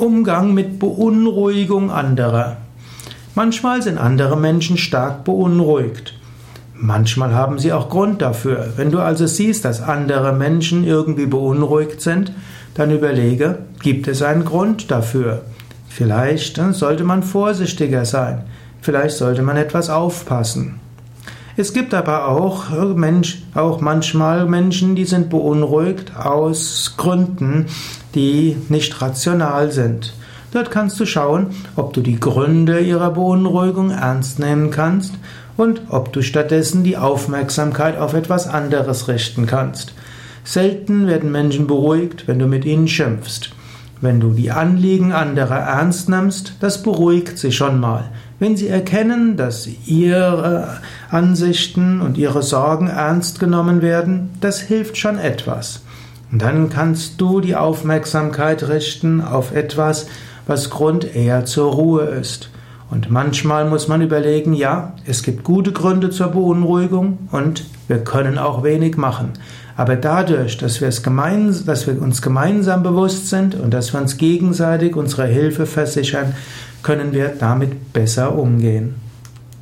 Umgang mit Beunruhigung anderer. Manchmal sind andere Menschen stark beunruhigt. Manchmal haben sie auch Grund dafür. Wenn du also siehst, dass andere Menschen irgendwie beunruhigt sind, dann überlege, gibt es einen Grund dafür? Vielleicht äh, sollte man vorsichtiger sein. Vielleicht sollte man etwas aufpassen. Es gibt aber auch, äh, Mensch, auch manchmal Menschen, die sind beunruhigt aus Gründen, die nicht rational sind. Dort kannst du schauen, ob du die Gründe ihrer Beunruhigung ernst nehmen kannst und ob du stattdessen die Aufmerksamkeit auf etwas anderes richten kannst. Selten werden Menschen beruhigt, wenn du mit ihnen schimpfst. Wenn du die Anliegen anderer ernst nimmst, das beruhigt sie schon mal. Wenn sie erkennen, dass ihre Ansichten und ihre Sorgen ernst genommen werden, das hilft schon etwas. Und dann kannst du die Aufmerksamkeit richten auf etwas, was Grund eher zur Ruhe ist. Und manchmal muss man überlegen, ja, es gibt gute Gründe zur Beunruhigung und wir können auch wenig machen. Aber dadurch, dass wir, es gemein, dass wir uns gemeinsam bewusst sind und dass wir uns gegenseitig unsere Hilfe versichern, können wir damit besser umgehen.